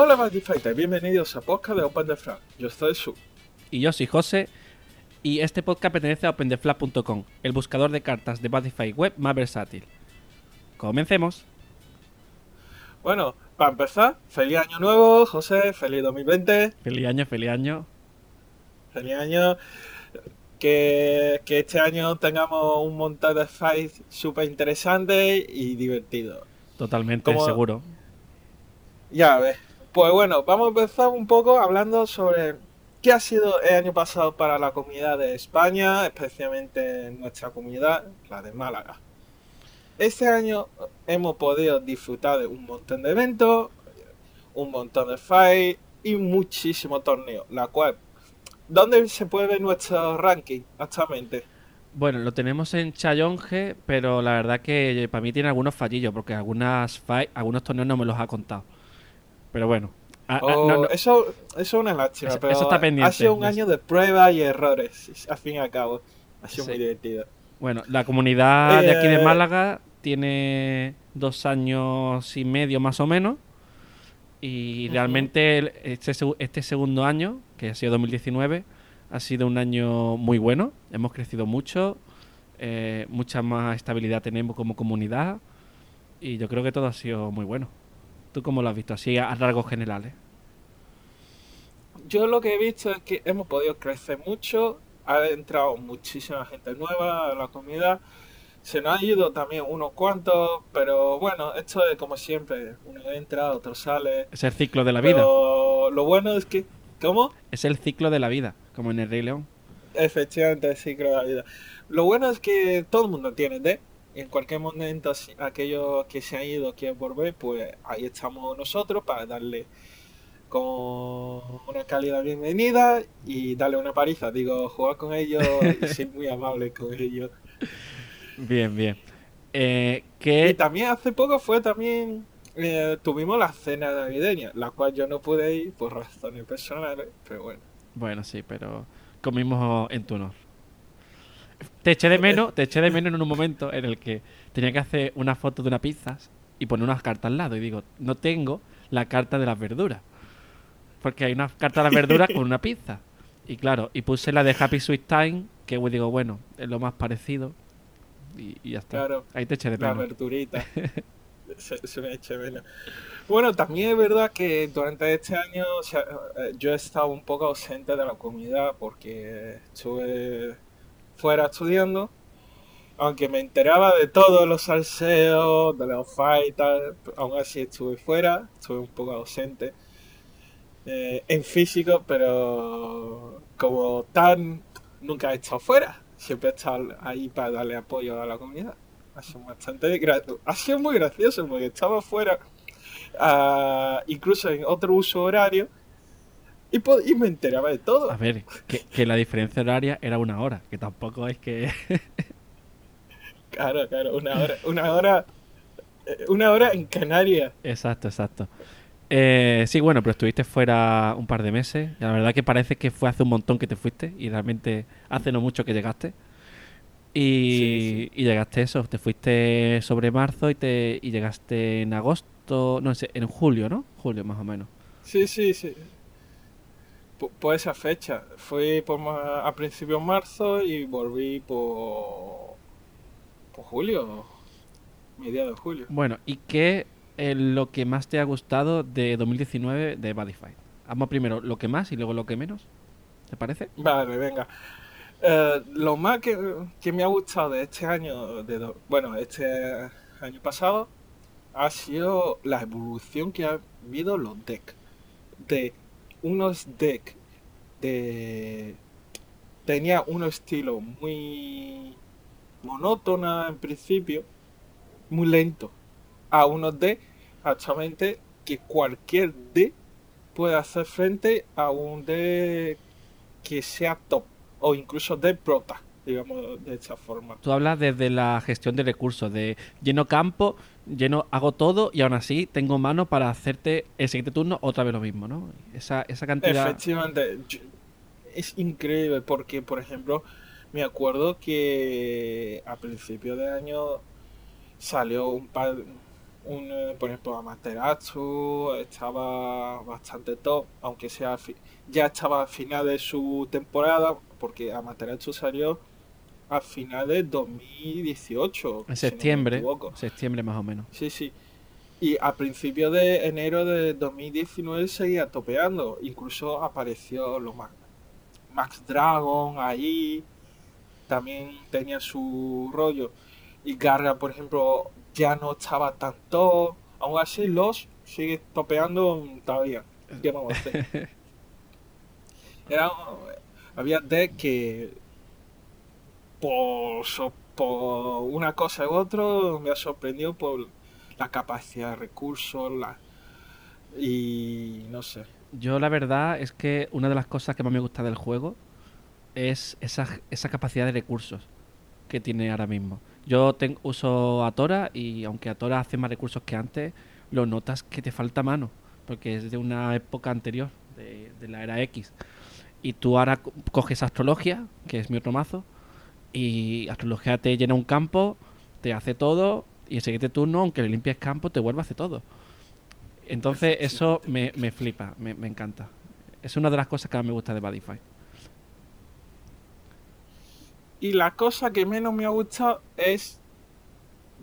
Hola Fighter, bienvenidos a podcast de Open the Flag. Yo soy Su. Y yo soy José. Y este podcast pertenece a OpenTheFlag.com, el buscador de cartas de Badify web más versátil. Comencemos. Bueno, para empezar, feliz año nuevo, José, feliz 2020. Feliz año, feliz año. Feliz año. Que, que este año tengamos un montón de fights súper interesantes y divertidos. Totalmente, seguro. Ya ves. Pues bueno, vamos a empezar un poco hablando sobre qué ha sido el año pasado para la comunidad de España, especialmente nuestra comunidad, la de Málaga. Este año hemos podido disfrutar de un montón de eventos, un montón de fights y muchísimos torneos, la cual ¿Dónde se puede ver nuestro ranking actualmente? Bueno, lo tenemos en Chayonge, pero la verdad que para mí tiene algunos fallillos, porque algunas algunos torneos no me los ha contado. Pero bueno. Oh, eso, es una lástima, pero está pendiente. ha sido un año de pruebas y errores, al fin y al cabo. Ha sido muy divertido. Bueno, la comunidad de aquí de eh, Málaga tiene dos años y medio más o menos. Y realmente este, este segundo año, que ha sido 2019, ha sido un año muy bueno. Hemos crecido mucho, eh, mucha más estabilidad tenemos como comunidad y yo creo que todo ha sido muy bueno. ¿Tú cómo lo has visto? Así a, rasgos generales. Yo lo que he visto es que hemos podido crecer mucho, ha entrado muchísima gente nueva a la comunidad se nos ha ido también unos cuantos, pero bueno, esto es como siempre, uno entra, otro sale. Es el ciclo de la vida. Lo bueno es que... ¿Cómo? Es el ciclo de la vida, como en el Rey León. Efectivamente, el ciclo de la vida. Lo bueno es que todo el mundo tiene D. En cualquier momento, aquellos que se han ido quieren volver, pues ahí estamos nosotros para darle con una calidad bienvenida y darle una pariza. Digo, jugar con ellos y ser muy amable con ellos. Bien, bien. Eh, Y también hace poco fue también. Eh, tuvimos la cena navideña, la cual yo no pude ir por razones personales, pero bueno. Bueno, sí, pero comimos en tu honor. Te eché de menos, te eché de menos en un momento en el que tenía que hacer una foto de una pizza y poner unas cartas al lado. Y digo, no tengo la carta de las verduras. Porque hay una carta de las verduras con una pizza. Y claro, y puse la de Happy Sweet Time, que digo, bueno, es lo más parecido y, ya está. Claro, Ahí te eché de menos. La verdurita. se, me eche menos. Bueno, también es verdad que durante este año eh, yo he estado un poco ausente de la comunidad porque estuve fuera estudiando. Aunque me enteraba de todos los salseos, de los fights, aún así estuve fuera, estuve un poco ausente eh, en físico, pero como tan nunca he estado fuera siempre está ahí para darle apoyo a la comunidad. Ha sido bastante ha sido muy gracioso porque estaba fuera, ah, incluso en otro uso horario, y, y, me enteraba de todo. A ver, que, la diferencia horaria era una hora, que tampoco es que. claro, claro, una hora, una hora, eh, una hora en Canarias. Exacto, exacto. Eh, sí, bueno, pero estuviste fuera un par de meses. La verdad que parece que fue hace un montón que te fuiste y realmente hace no mucho que llegaste. Y, llegaste eso, te fuiste sobre marzo y, te, y llegaste en agosto, no sé, en julio, ¿no? Julio más o menos. Sí, sí, sí. Por, esa fecha. Fui por, a principios de marzo y volví por, por julio, mediados de julio. Bueno, ¿y qué lo que más te ha gustado de 2019 de Badify? Vamos primero lo que más y luego lo que menos. ¿Te parece? Vale, venga. Eh, lo más que, me ha gustado de este año, de bueno, este año pasado, ha sido la evolución que ha habido los decks. De unos decks de. tenía un estilo muy monótono en principio, muy lento, a unos decks actualmente que cualquier D puede hacer frente a un D que sea top o incluso de prota, digamos de esta forma. Tú hablas desde la gestión de recursos, de lleno campo, lleno, hago todo y aún así tengo mano para hacerte el siguiente turno otra vez lo mismo, ¿no? Esa, esa cantidad... Efectivamente, es increíble porque, por ejemplo, me acuerdo que a principio de año salió un par un, por ejemplo, Amaterasu estaba bastante top, aunque sea ya estaba al final de su temporada, porque Amaterasu salió a final de 2018. En septiembre, septiembre más o menos. Sí, sí. Y a principios de enero de 2019 seguía topeando. Incluso apareció los Max, Max Dragon ahí. También tenía su rollo. Y Garga, por ejemplo, ya no estaba tanto. Aún así, los sigue topeando todavía. ¿Qué vamos a hacer? había decks que por, por una cosa u otra me ha sorprendido por la capacidad de recursos la, y no sé. Yo la verdad es que una de las cosas que más me gusta del juego es esa, esa capacidad de recursos que tiene ahora mismo. Yo tengo, uso Atora y aunque Atora hace más recursos que antes, lo notas que te falta mano, porque es de una época anterior, de, de la era X. Y tú ahora coges Astrología, que es mi otro mazo, y Astrología te llena un campo, te hace todo, y el siguiente turno, aunque le limpies campo, te vuelve a hacer todo. Entonces eso me, me flipa, me, me, encanta. Es una de las cosas que más me gusta de Badify. Y la cosa que menos me ha gustado es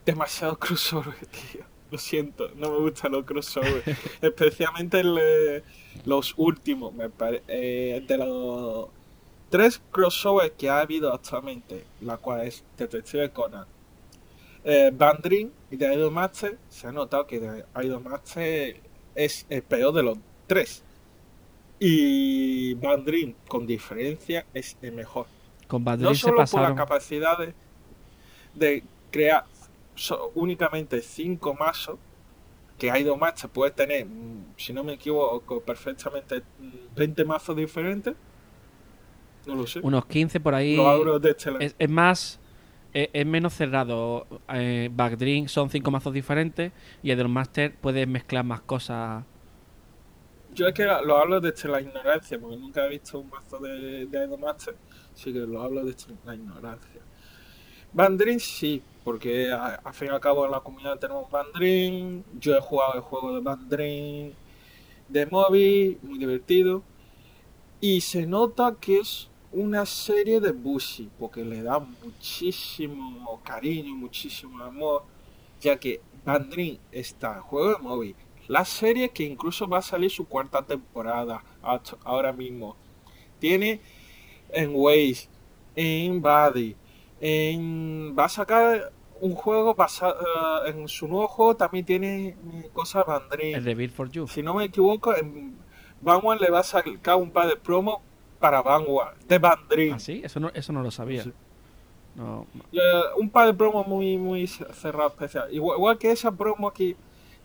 demasiado crossover, tío. Lo siento, no me gustan los crossovers. Especialmente los últimos, me eh, de los tres crossovers que ha habido actualmente, la cual es Detective Conan, eh, Bandrin y de Idolmaster, se ha notado que de Idolmaster es el peor de los tres. Y Bandrin, con diferencia, es el mejor. Con Bandrin no solo por la capacidad de, crear únicamente cinco mazos, que Idolmaster puede tener, mm, si no me equivoco, perfectamente 20 mazos diferentes. No lo sé. Unos 15 por ahí. es, es más es, menos cerrado. Eh, Backdrink son cinco mazos diferentes y Master puedes mezclar más cosas. Yo es que lo hablo desde la ignorancia, porque nunca he visto un mazo de, de Master, así que lo hablo desde la ignorancia. Bandrin sí, porque al fin y al cabo en la comunidad tenemos Bandrin, yo he jugado el juego de Bandrin de móvil, muy divertido, y se nota que es una serie de Bushi, porque le da muchísimo cariño, muchísimo amor, ya que Bandrin está en juego de móvil. La serie que incluso va a salir su cuarta temporada ahora mismo. Tiene en Waze, en Buddy, en... va a sacar un juego basado eh, en su nuevo juego también tiene cosas Bandrin. El de Build for You. Si no me equivoco, en Vanguard le va a sacar un par de promos para Vanguard, de Bandrin. ¿Ah, sí? Eso no, eso no lo sabía. un par de promos muy, muy cerrados, especial. Igual, que esa promo aquí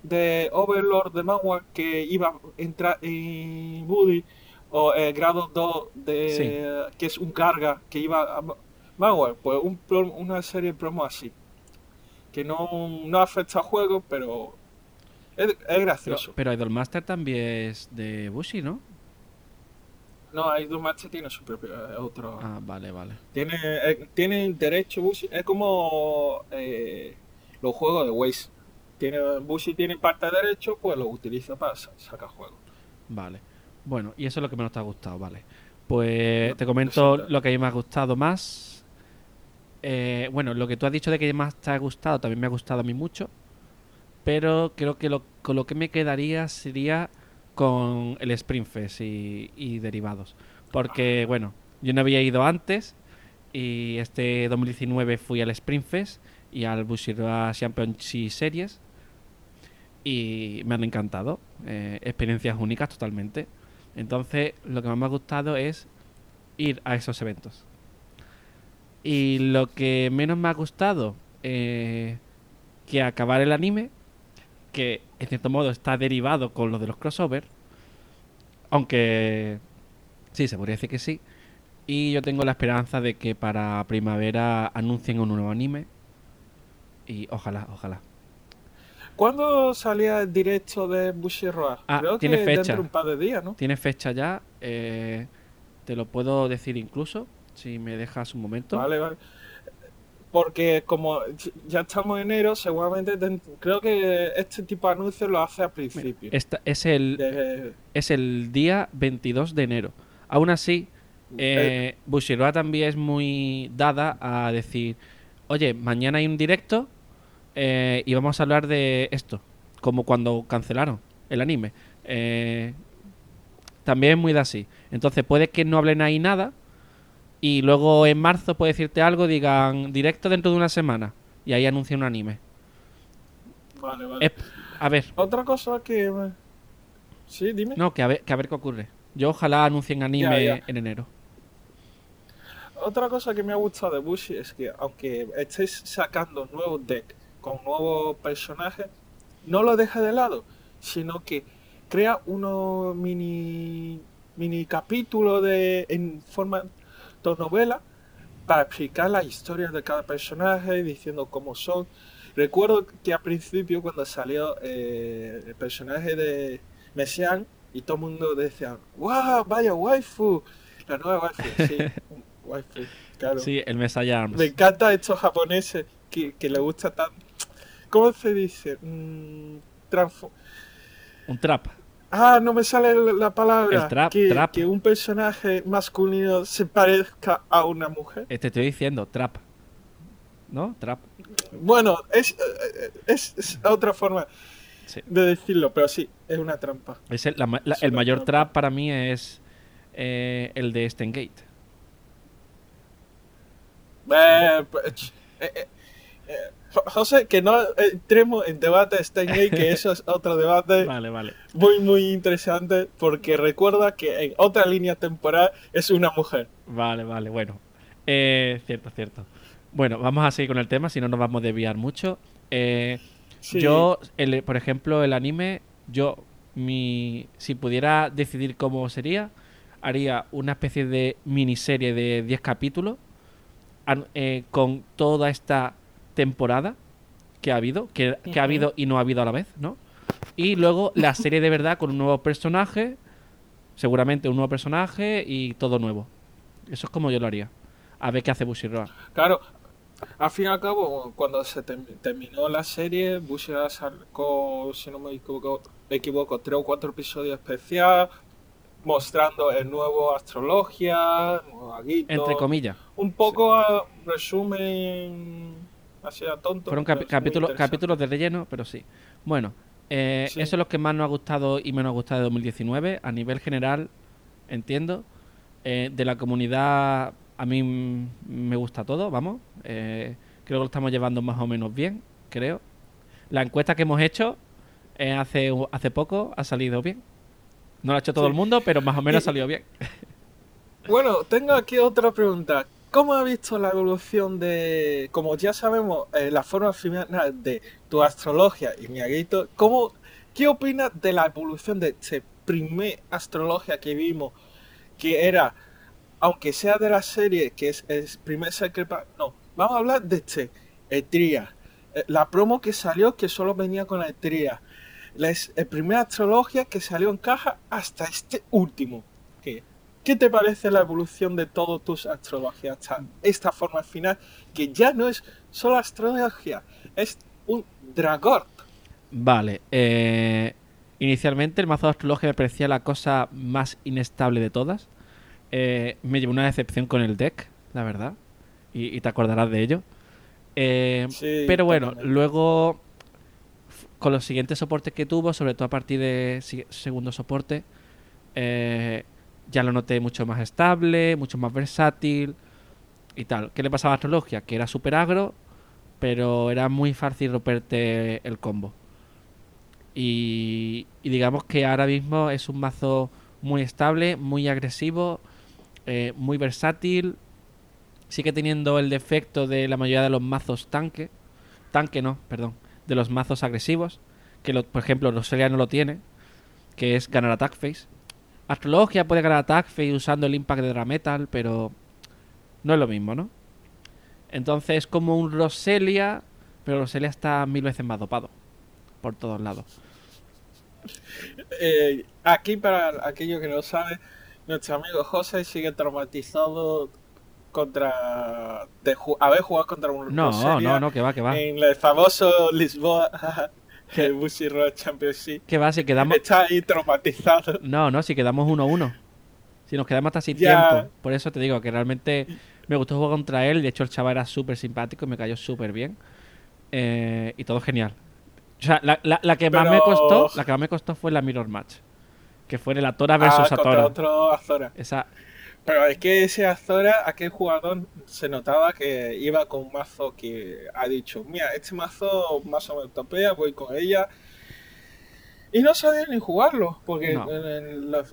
de Overlord de Vanguard que iba a entrar en Woody o el grado 2 de que es un carga que iba a Vanguard, pues un, una serie de promos así. Que no, no afecta al juego, pero es, gracioso. Pero, pero Idolmaster también es de Bushi, ¿no? No, Idolmaster tiene su propio eh, otro. Ah, vale, vale. Tiene, eh, tiene derecho Bushi. Es como eh, los juegos de Waze. Tiene, Bushi tiene parte de derecho, pues lo utiliza para sacar juegos. Vale. Bueno, y eso es lo que menos te ha gustado, vale. Pues te comento lo que a mí me ha gustado más. bueno, lo que tú has dicho de que más te ha gustado también me ha gustado a mí mucho. Pero creo que lo, con lo que me quedaría sería con el Spring Fest y, derivados. Porque, bueno, yo no había ido antes y este 2019 fui al Spring Fest y al Bushiroa Championship Series y me han encantado. Eh, experiencias únicas totalmente. Entonces, lo que más me ha gustado es ir a esos eventos. Y lo que menos me ha gustado, eh, que acabar el anime, que en cierto modo está derivado con lo de los crossover. Aunque sí, se podría decir que sí. Y yo tengo la esperanza de que para primavera anuncien un nuevo anime. Y ojalá, ojalá. ¿Cuándo salía el directo de Bushiroad? Ah, Creo tiene que fecha. dentro un par de días, ¿no? Tiene fecha ya. Eh, te lo puedo decir incluso, si me dejas un momento. Vale, vale. Porque como ya estamos en enero, seguramente creo que este tipo de anuncios lo hace a principio. Esta, es, el, es el día 22 de enero. Aún así, eh, Bushiroa también es muy dada a decir, oye, mañana hay un directo eh, y vamos a hablar de esto, como cuando cancelaron el anime. Eh, también es muy de así. Entonces puede que no hablen ahí nada y luego en marzo puede decirte algo, digan directo dentro de una semana y ahí anuncia un anime. Vale, vale. a ver. Otra cosa que... Sí, dime. No, que a ver, que a ver qué ocurre. Yo ojalá anuncien anime en enero. Otra cosa que me ha gustado de Bushi es que aunque estéis sacando nuevos decks con nuevos personajes, no lo deja de lado, sino que crea unos mini mini capítulos de en forma de novela para explicar la historia de cada personaje, diciendo cómo son. Recuerdo que al principio cuando salió eh, el personaje de Messian y todo el mundo decía, ¡Wow! ¡Vaya waifu! La nueva waifu, sí, waifu, claro. Sí, el Messiah Me encanta estos japoneses que, que le gusta tan... ¿Cómo se dice? Mm, un trap. Ah, no me sale la palabra. que, que, un personaje masculino se parezca a una mujer. Eh, te estoy diciendo, trap. ¿No? Trap. Bueno, es, eh, es, otra forma de decirlo, pero sí, es una trampa. Es el, mayor trap para mí es eh, el de Stengate. Eh, pues, José, que no entremos en debate Steinway, que eso es otro debate vale, vale. muy, muy interesante, porque recuerda que en otra línea temporal es una mujer. Vale, vale, bueno. Eh, cierto, cierto. Bueno, vamos a seguir con el tema, si no nos vamos a desviar mucho. Eh, yo, el, por ejemplo, el anime, yo, mi, si pudiera decidir cómo sería, haría una especie de miniserie de 10 capítulos eh, con toda esta temporada que ha habido, que, ha habido y no ha habido a la vez, ¿no? Y luego la serie de verdad con un nuevo personaje, seguramente un nuevo personaje y todo nuevo. Eso es como yo lo haría. A ver qué hace Bushiroa. Claro, al fin y al cabo, cuando se terminó la serie, Bushiroa sacó, si no me equivoco, me equivoco, tres o cuatro episodios especiales mostrando el nuevo Aguito. Entre comillas. Un poco a resumen tonto. Fueron capítulos, capítulos de relleno, pero sí. Bueno, eh, eso es lo que más nos ha gustado y menos ha gustado de 2019. A nivel general, entiendo. Eh, de la comunidad, a mí me gusta todo, vamos. Eh, creo que lo estamos llevando más o menos bien, creo. La encuesta que hemos hecho hace, hace poco ha salido bien. No lo ha hecho todo el mundo, pero más o menos ha salido bien. Bueno, tengo aquí otra pregunta. ¿Cómo ha visto la evolución de, como ya sabemos, eh, la forma final de tu astrología y mi aguito? ¿Cómo, ¿Qué opinas de la evolución de este primer astrología que vimos, que era, aunque sea de la serie, que es el primer secreto, no, vamos a hablar de este, Etria. Eh, la promo que salió, que solo venía con la Etria. La, el primer astrología que salió en caja hasta este último. ¿Qué te parece la evolución de todos tus astrologías hasta esta forma final? Que ya no es solo astrología, es un dragón. Vale, eh, inicialmente el mazo de astrología me parecía la cosa más inestable de todas. Eh, me llevó una decepción con el deck, la verdad, y, te acordarás de ello. Eh, pero bueno, luego con los siguientes soportes que tuvo, sobre todo a partir de segundo soporte, eh, ya lo noté mucho más estable, mucho más versátil y tal. ¿Qué le pasaba a Astrologia? Que era súper agro, pero era muy fácil romperte el combo. Y, digamos que ahora mismo es un mazo muy estable, muy agresivo, eh, muy versátil. Sigue teniendo el defecto de la mayoría de los mazos tanque. Tanque no, perdón. De los mazos agresivos. Que por ejemplo Roselia no lo tiene. Que es ganar attack face Astrologia puede ganar Attack Phase usando el Impact de Drametal, pero no es lo mismo, ¿no? Entonces es como un Roselia, pero Roselia está mil veces más dopado por todos lados. Eh, aquí, para aquellos que no saben, nuestro amigo José sigue traumatizado contra. de haber jugado contra un. No, no, no, que va, que va. En el famoso Lisboa. el Bushy Road Championship. Que va, si quedamos. Está ahí traumatizado. No, no, si quedamos 1-1. Si nos quedamos hasta sin tiempo. Por eso te digo que realmente me gustó jugar contra él. De hecho, el chaval era súper simpático y me cayó súper bien. Eh, y todo genial. O sea, la, la, que más me costó, la que más me costó fue la Mirror Match. Que fue el Atora versus ah, Atora. otro Azora. Esa. Pero es que ese Azora, aquel jugador se notaba que iba con un mazo que ha dicho, mira, este mazo más o menos topea, voy con ella y no sabía ni jugarlo, porque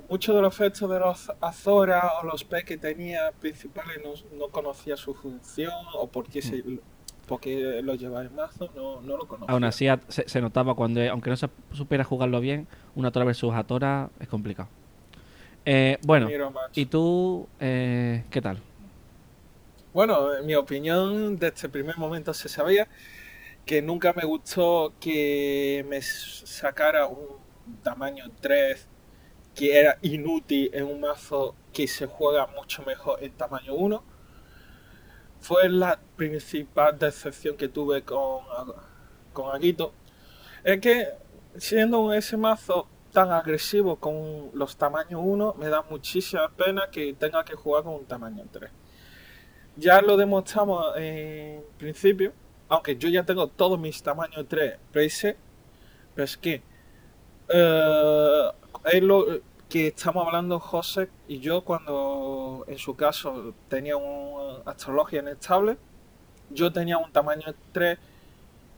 muchos de los efectos de los Azora o los P que tenía principales no, conocía su función o por qué, se, mm. porque lo llevaba en mazo, no, no lo conocía. Aún así se, notaba cuando, aunque no se supiera jugarlo bien, una Tora versus Atora es complicado. Eh, bueno, ¿y tú eh, qué tal? Bueno, en mi opinión, desde este primer momento se sabía que nunca me gustó que me sacara un tamaño 3 que era inútil en un mazo que se juega mucho mejor en tamaño 1. Fue la principal decepción que tuve con, con Aguito. Es que siendo ese mazo tan agresivo con los tamaños 1, me da muchísima pena que tenga que jugar con un tamaño 3. Ya lo demostramos en principio aunque yo ya tengo todos mis tamaños 3 preset, pero es que eh, es lo que estamos hablando José y yo cuando en su caso tenía una astrología inestable, yo tenía un tamaño 3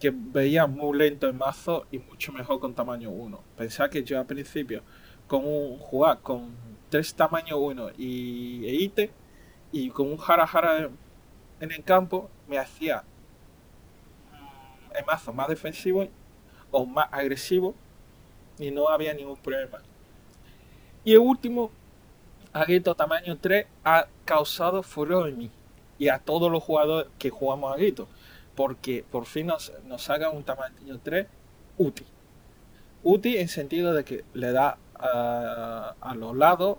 que veía muy lento en mazo y mucho mejor con tamaño 1. Pensaba que yo al principio con un jugar con 3 tamaños 1 y EITE y con un jara jara en el campo me hacía en mazo más defensivo o más agresivo y no había ningún problema. Y el último, Aguito tamaño 3, ha causado furor en mí y a todos los jugadores que jugamos Aguito, porque por fin nos, nos haga un tamaño 3 útil. Útil en sentido de que le da a, los lados,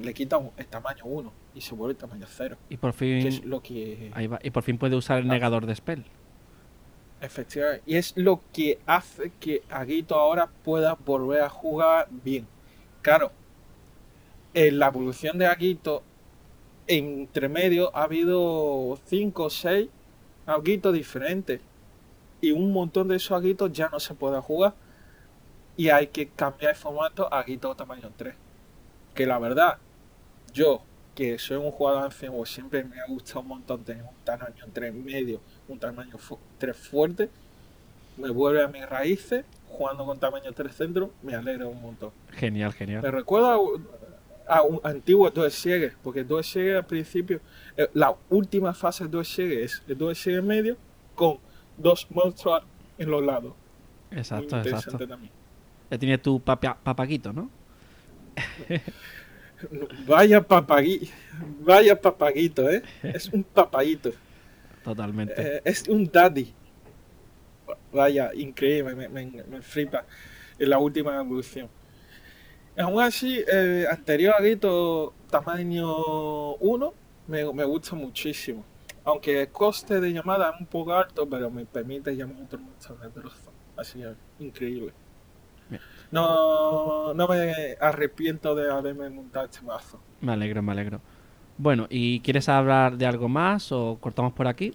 le quita el tamaño 1 y se vuelve el tamaño 0. Y por fin, lo que... Y por fin puede usar el ah. negador de spell. Efectivamente. Y es lo que hace que Aguito ahora pueda volver a jugar bien. Claro, en la evolución de Aguito, entre medio ha habido 5 o 6 Aguitos diferentes. Y un montón de esos Aguitos ya no se puede jugar. Y hay que cambiar el formato a Aguito tamaño 3. Que la verdad, yo que soy un jugador anciano, siempre me ha gustado un montón tener un tamaño 3 medio un tamaño 3 fuerte, me vuelve a mis raíces, jugando con tamaño 3 centro, me alegra un montón. Genial, genial. Me recuerda a, un antiguo 2 Siege, porque 2 Siege al principio, eh, la última fase de 2 Siege es el 2 Siege medio con dos monstruos en los lados. Exacto, exacto. Ya tienes tu papaquito, ¿no? Vaya papaguito, vaya papaguito, ¿eh? Es un papaguito. Totalmente. Eh, es un daddy. Vaya, increíble, me, me, flipa en la última evolución. Aún así, eh, anterior a Grito tamaño 1 me, me, gusta muchísimo. Aunque el coste de llamada es un poco alto, pero me permite llamar otro monstruo de trozo. Así es, increíble. No, no me arrepiento de haberme montado este mazo. Me alegro, me alegro. Bueno, ¿y quieres hablar de algo más o cortamos por aquí?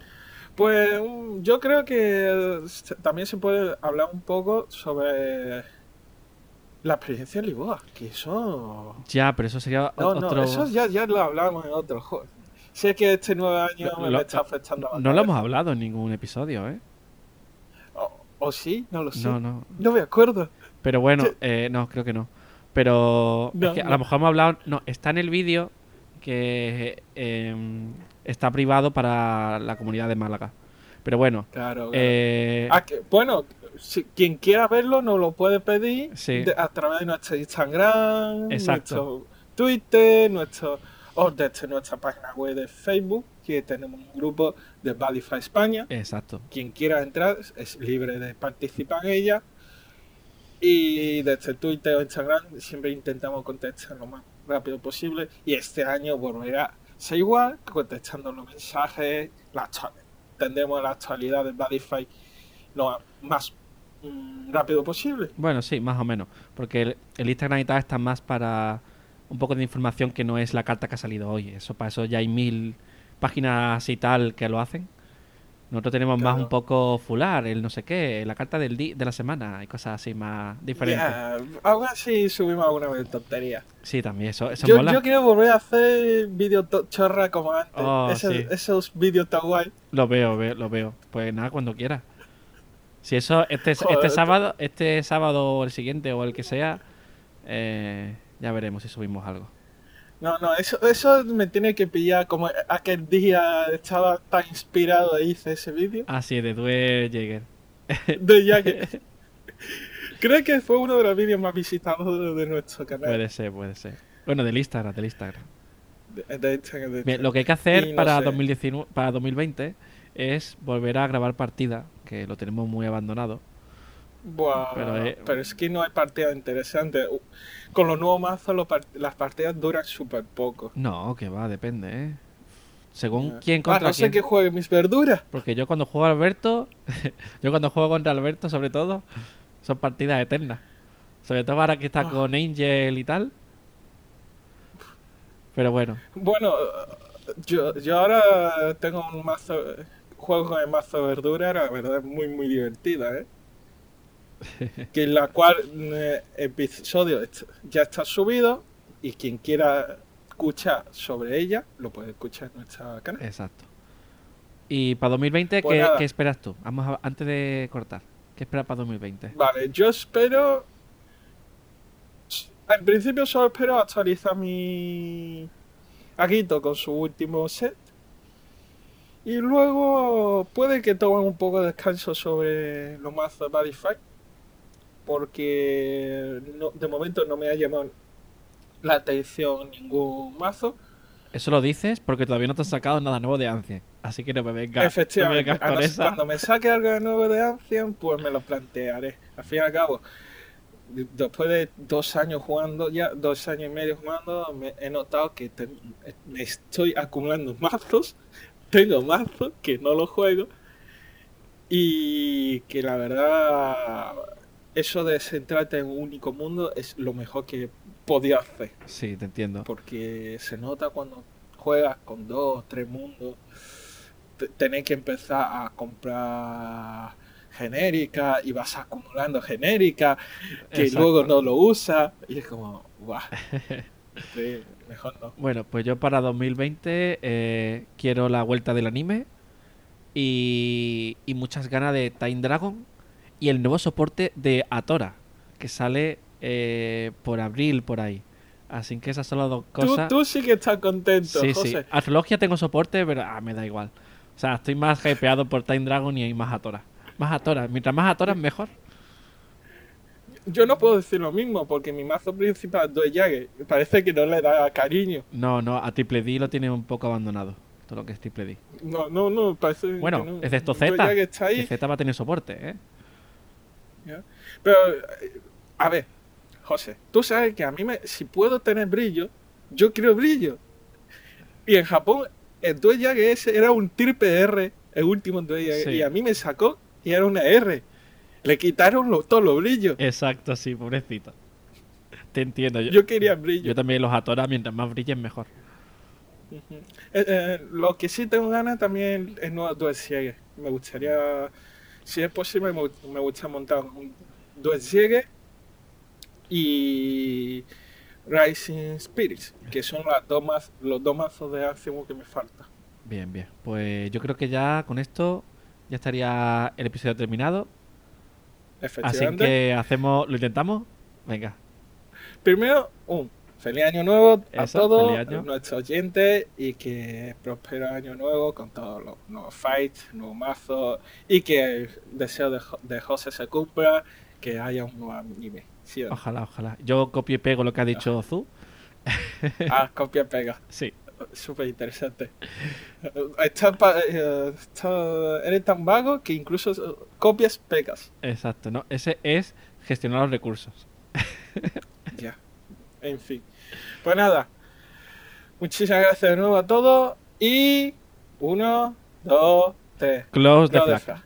Pues yo creo que también se puede hablar un poco sobre la experiencia de Lisboa, que eso... Ya, pero eso sería no, otro... No, eso ya, ya lo hablamos en otro juego. Sé que este nuevo año me está afectando No lo hemos hablado en ningún episodio, ¿eh? ¿O, sí? No lo sé. No, no. No me acuerdo. Pero bueno, eh, no, creo que no. Pero es que a lo mejor hemos hablado... No, está en el vídeo que em, está privado para la comunidad de Málaga. Pero bueno. Claro, eh, ah, bueno, si, quien quiera verlo nos lo puede pedir a través de nuestro Instagram, nuestro Twitter, nuestro, o desde nuestra página web de Facebook, que tenemos un grupo de Valify España. Exacto. Quien quiera entrar es libre de participar en ella. Y desde Twitter o Instagram siempre intentamos contestar lo más rápido posible y este año volverá, sea igual, contestando los mensajes, la, tendremos la actualidad de Badify lo más rápido posible. Bueno, sí, más o menos. Porque el, el, Instagram y tal está más para un poco de información que no es la carta que ha salido hoy. Eso para eso ya hay mil páginas y tal que lo hacen. Nosotros tenemos más un poco fular, el no sé qué, la carta del día de la semana y cosas así más diferentes. Yeah, aún así subimos alguna vez tontería. Sí, también, eso, eso yo, mola. yo quiero volver a hacer vídeos chorra como antes. Oh, esos, sí. esos vídeos tan guay. Lo veo, veo, lo veo. Pues nada, cuando quieras. Si eso, este, Joder, este sábado, este sábado o el siguiente o el que sea, eh, ya veremos si subimos algo. No, no, eso, eso me tiene que pillar como aquel día estaba tan inspirado e hice ese vídeo Ah, sí, de Due Jäger. de Jagger. Creo que fue uno de los vídeos más visitados de, nuestro canal. Puede ser, puede ser. Bueno, del Instagram, del Instagram. De- de Instagram, de Bien, Instagram. lo que hay que hacer no para, sé. 2019, para 2020 es volver a grabar partida, que lo tenemos muy abandonado. Buah, Pero, pero, eh, es que no hay partidas interesantes. Con los nuevos mazos part- las partidas duran súper poco. No, que va, depende, ¿eh? Según Ah, quién contra no sé quién. que juegue mis verduras. Porque yo cuando juego a Alberto, yo cuando juego contra Alberto, sobre todo, son partidas eternas. Sobre todo ahora que está Ah. con Angel y tal. Pero bueno, Bueno, yo, yo ahora tengo un mazo, juego con el mazo de verduras, la verdad es muy muy divertida, ¿eh? que en la cual eh, episodio ya está subido y quien quiera escuchar sobre ella lo puede escuchar en nuestra canal. exacto. Y para 2020, Pues ¿qué, qué esperas tú? Vamos a- antes de cortar. ¿Qué esperas para 2020? Vale, yo espero. En principio solo espero actualizar mi Aguito con su último set. Y luego puede que tomen un poco de descanso sobre los mazos de Badify. Porque no- de momento no me ha llamado la atención ningún mazo. Eso lo dices porque todavía no te has sacado nada nuevo de Ancien. Así que no me vengas, no me Efectivamente, vengas con además, esa. cuando me saque algo de nuevo de Ancien, pues me lo plantearé. Al fin y al cabo, de- después de dos años jugando, ya dos años y medio jugando, me he notado que te- me estoy acumulando mazos. Tengo mazos que no los juego. Y que la verdad, eso de centrarte en un único mundo es lo mejor que podía hacer. Sí, te entiendo. Porque se nota cuando juegas con dos, tres mundos, te- tenés que empezar a comprar genérica y vas acumulando genérica que Exacto. luego no lo usas y es como, guau, sí, mejor no. Bueno, pues yo para 2020 eh, quiero la vuelta del anime y, y muchas ganas de Time Dragon y el nuevo soporte de Atora que sale eh, por abril por ahí. Así que esas son las dos cosas. tú sí que estás contento, sí, sí. José. Astrologia tengo soporte, pero ah, me da igual. O sea, estoy más hypeado por Time Dragon y hay más Atora. Más Atora. Mientras más Atora, mejor. Yo no puedo decir lo mismo porque mi mazo principal es Jagger. Parece que no le da cariño. No, no, a Triple D lo tiene un poco abandonado. Todo lo que es Triple D. No, no, no, parece Bueno, que no. excepto Due Z. Jagger está ahí. Z va a tener soporte, ¿eh? ¿ya? Pero, a ver, José, tú sabes que a mí, me, si puedo tener brillo, yo quiero brillo. Y en Japón, el Due que ese era un triple R, el último Due Sí. y a mí me sacó y era una R. Le quitaron lo- todos los brillos. Exacto, sí, pobrecito. Te entiendo. Yo, Yo quería brillo. yo también los Atora, mientras más brillen, mejor. Eh, eh, lo que sí tengo ganas también es nuevo Duel Siege. Me gustaría, si es posible, me, gu- me gustaría montar un Duel Siege y Rising Spirits, que son las dos maz- los dos mazos de Anciemo que me faltan. Bien, bien. Pues yo creo que ya con esto ya estaría el episodio terminado. Así que hacemos, lo intentamos. Venga. Primero, un feliz año nuevo a Eso, todos nuestros oyentes y que prospero año nuevo con todos los nuevos fights, nuevos mazos y que el deseo de, de José se cumpla, que haya un nuevo anime. ¿sí o no? Ojalá, ojalá. Yo copio y pego lo que ha dicho Zu. Ah, copia pega. Sí. Súper interesante. Está eh, está- eres tan vago que incluso eh, copias pegas. Exacto, ¿no? Ese es gestionar los recursos. Ya. En fin. Pues nada. Muchísimas gracias de nuevo a todos y uno, dos, tres. Close the flag.